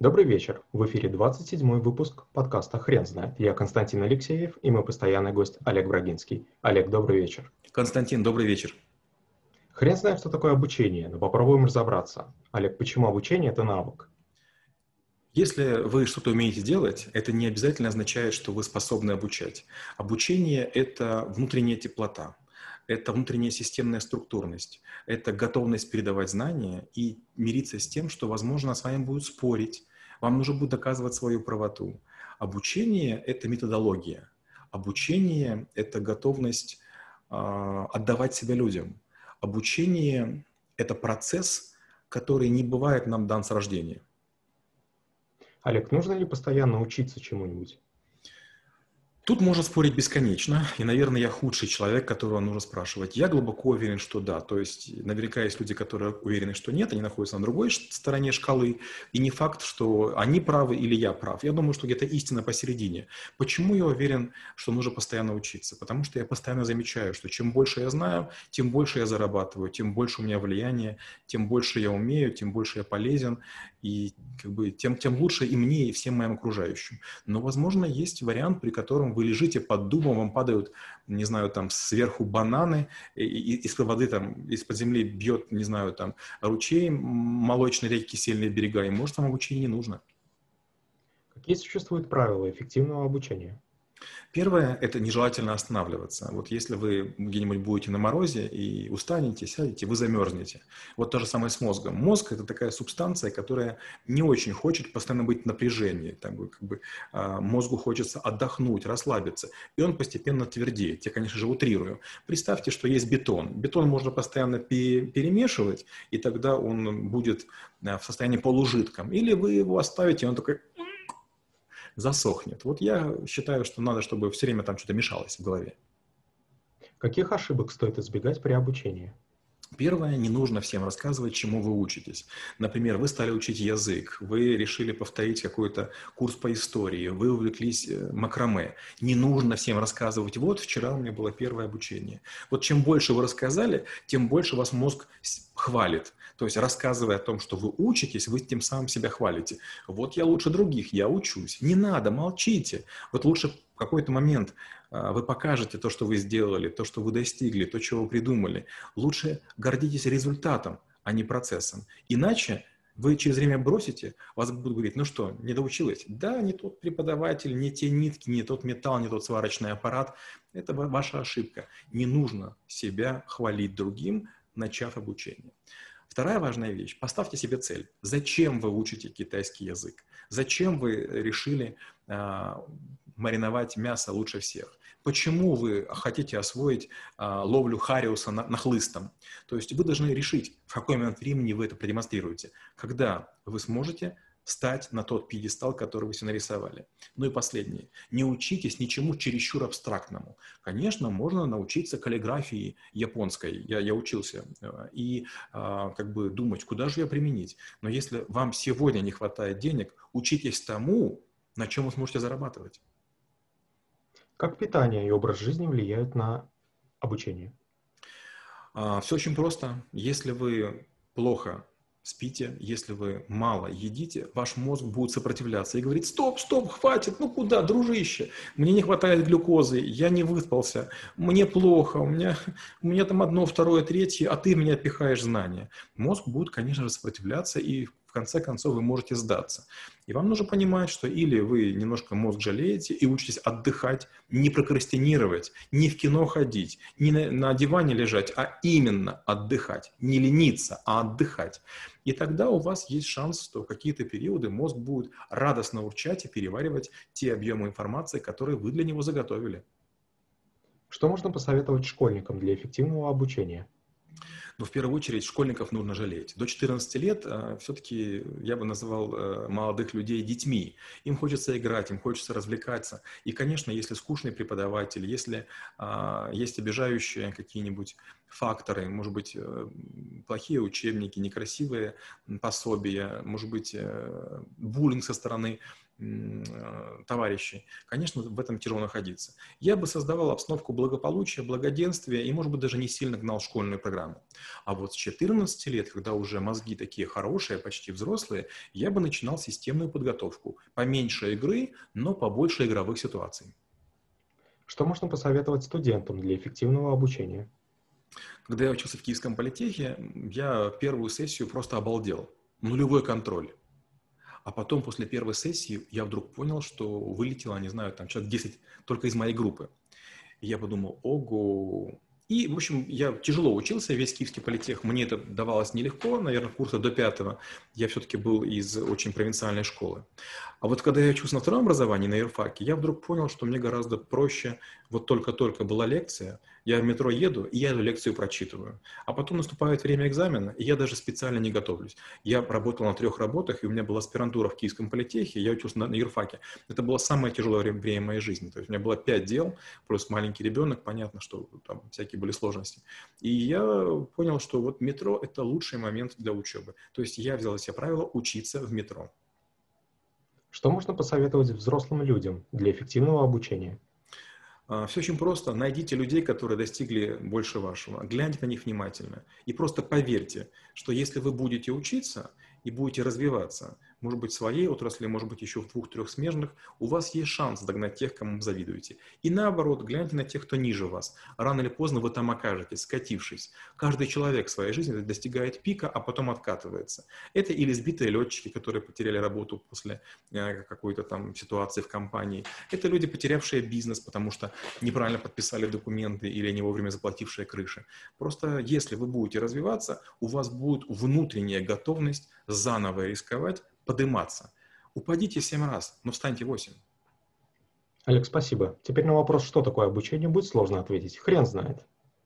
Добрый вечер. В эфире 27 выпуск подкаста «Хрен знает». Я Константин Алексеев и мой постоянный гость Олег Брагинский. Олег, добрый вечер. Константин, добрый вечер. Хрен знает, что такое обучение, но попробуем разобраться. Олег, почему обучение – это навык? Если вы что-то умеете делать, это не обязательно означает, что вы способны обучать. Обучение – это внутренняя теплота, это внутренняя системная структурность, это готовность передавать знания и мириться с тем, что, возможно, с вами будут спорить, вам нужно будет доказывать свою правоту. Обучение – это методология. Обучение – это готовность э, отдавать себя людям. Обучение – это процесс, который не бывает нам дан с рождения. Олег, нужно ли постоянно учиться чему-нибудь? Тут можно спорить бесконечно, и, наверное, я худший человек, которого нужно спрашивать. Я глубоко уверен, что да. То есть наверняка есть люди, которые уверены, что нет, они находятся на другой стороне шкалы, и не факт, что они правы или я прав. Я думаю, что где-то истина посередине. Почему я уверен, что нужно постоянно учиться? Потому что я постоянно замечаю, что чем больше я знаю, тем больше я зарабатываю, тем больше у меня влияние, тем больше я умею, тем больше я полезен, и как бы тем, тем лучше и мне, и всем моим окружающим. Но, возможно, есть вариант, при котором вы лежите под дубом, вам падают, не знаю, там сверху бананы, из-под воды там, из-под земли бьет, не знаю, там ручей, молочные реки, кисельные берега, и может вам обучение не нужно. Какие существуют правила эффективного обучения? Первое – это нежелательно останавливаться. Вот если вы где-нибудь будете на морозе и устанете, сядете, вы замерзнете. Вот то же самое с мозгом. Мозг – это такая субстанция, которая не очень хочет постоянно быть в напряжении. Там, как бы, а, мозгу хочется отдохнуть, расслабиться. И он постепенно твердеет. Я, конечно же, утрирую. Представьте, что есть бетон. Бетон можно постоянно перемешивать, и тогда он будет а, в состоянии полужидком. Или вы его оставите, и он такой засохнет. Вот я считаю, что надо, чтобы все время там что-то мешалось в голове. Каких ошибок стоит избегать при обучении? Первое, не нужно всем рассказывать, чему вы учитесь. Например, вы стали учить язык, вы решили повторить какой-то курс по истории, вы увлеклись э, макраме. Не нужно всем рассказывать, вот вчера у меня было первое обучение. Вот чем больше вы рассказали, тем больше вас мозг хвалит. То есть, рассказывая о том, что вы учитесь, вы тем самым себя хвалите. Вот я лучше других, я учусь. Не надо, молчите. Вот лучше в какой-то момент а, вы покажете то, что вы сделали, то, что вы достигли, то, чего вы придумали. Лучше гордитесь результатом, а не процессом. Иначе вы через время бросите, вас будут говорить, ну что, не доучилась? Да, не тот преподаватель, не те нитки, не тот металл, не тот сварочный аппарат. Это ваша ошибка. Не нужно себя хвалить другим, начав обучение. Вторая важная вещь. Поставьте себе цель. Зачем вы учите китайский язык? Зачем вы решили э, мариновать мясо лучше всех? Почему вы хотите освоить э, ловлю хариуса на, нахлыстом? То есть вы должны решить, в какой момент времени вы это продемонстрируете. Когда вы сможете стать на тот пьедестал, который вы себе нарисовали. Ну и последнее. Не учитесь ничему чересчур абстрактному. Конечно, можно научиться каллиграфии японской. Я, я учился. Э, и а, как бы думать, куда же ее применить. Но если вам сегодня не хватает денег, учитесь тому, на чем вы сможете зарабатывать. Как питание и образ жизни влияют на обучение? А, все очень просто. Если вы плохо спите, если вы мало едите, ваш мозг будет сопротивляться и говорит, стоп, стоп, хватит, ну куда, дружище, мне не хватает глюкозы, я не выспался, мне плохо, у меня, у меня там одно, второе, третье, а ты меня пихаешь знания. Мозг будет, конечно же, сопротивляться и в конце концов вы можете сдаться. И вам нужно понимать, что или вы немножко мозг жалеете и учитесь отдыхать, не прокрастинировать, не в кино ходить, не на, на диване лежать, а именно отдыхать. Не лениться, а отдыхать. И тогда у вас есть шанс, что в какие-то периоды мозг будет радостно урчать и переваривать те объемы информации, которые вы для него заготовили. Что можно посоветовать школьникам для эффективного обучения? Но в первую очередь школьников нужно жалеть. До 14 лет э, все-таки я бы называл э, молодых людей детьми. Им хочется играть, им хочется развлекаться. И, конечно, если скучный преподаватель, если э, есть обижающие какие-нибудь факторы, может быть, э, плохие учебники, некрасивые пособия, может быть, буллинг со стороны товарищей, конечно, в этом тяжело находиться. Я бы создавал обстановку благополучия, благоденствия и, может быть, даже не сильно гнал школьную программу. А вот с 14 лет, когда уже мозги такие хорошие, почти взрослые, я бы начинал системную подготовку. Поменьше игры, но побольше игровых ситуаций. Что можно посоветовать студентам для эффективного обучения? Когда я учился в Киевском политехе, я первую сессию просто обалдел. Нулевой контроль. А потом, после первой сессии, я вдруг понял, что вылетело, не знаю, там человек 10 только из моей группы. И я подумал, ого, и, в общем, я тяжело учился, весь киевский политех, мне это давалось нелегко, наверное, курса до пятого. Я все-таки был из очень провинциальной школы. А вот когда я учился на втором образовании, на юрфаке, я вдруг понял, что мне гораздо проще, вот только-только была лекция, я в метро еду, и я эту лекцию прочитываю. А потом наступает время экзамена, и я даже специально не готовлюсь. Я работал на трех работах, и у меня была аспирантура в Киевском политехе, я учился на, на юрфаке. Это было самое тяжелое время, моей жизни. То есть у меня было пять дел, плюс маленький ребенок, понятно, что там всякие были сложности. И я понял, что вот метро – это лучший момент для учебы. То есть я взял себе правило учиться в метро. Что можно посоветовать взрослым людям для эффективного обучения? А, Все очень просто. Найдите людей, которые достигли больше вашего. Гляньте на них внимательно. И просто поверьте, что если вы будете учиться и будете развиваться, может быть, в своей отрасли, может быть, еще в двух-трех смежных, у вас есть шанс догнать тех, кому завидуете. И наоборот, гляньте на тех, кто ниже вас. Рано или поздно вы там окажетесь, скатившись. Каждый человек в своей жизни достигает пика, а потом откатывается. Это или сбитые летчики, которые потеряли работу после э, какой-то там ситуации в компании. Это люди, потерявшие бизнес, потому что неправильно подписали документы или не вовремя заплатившие крыши. Просто если вы будете развиваться, у вас будет внутренняя готовность заново рисковать, подниматься. Упадите семь раз, но встаньте восемь. Олег, спасибо. Теперь на вопрос, что такое обучение, будет сложно ответить. Хрен знает.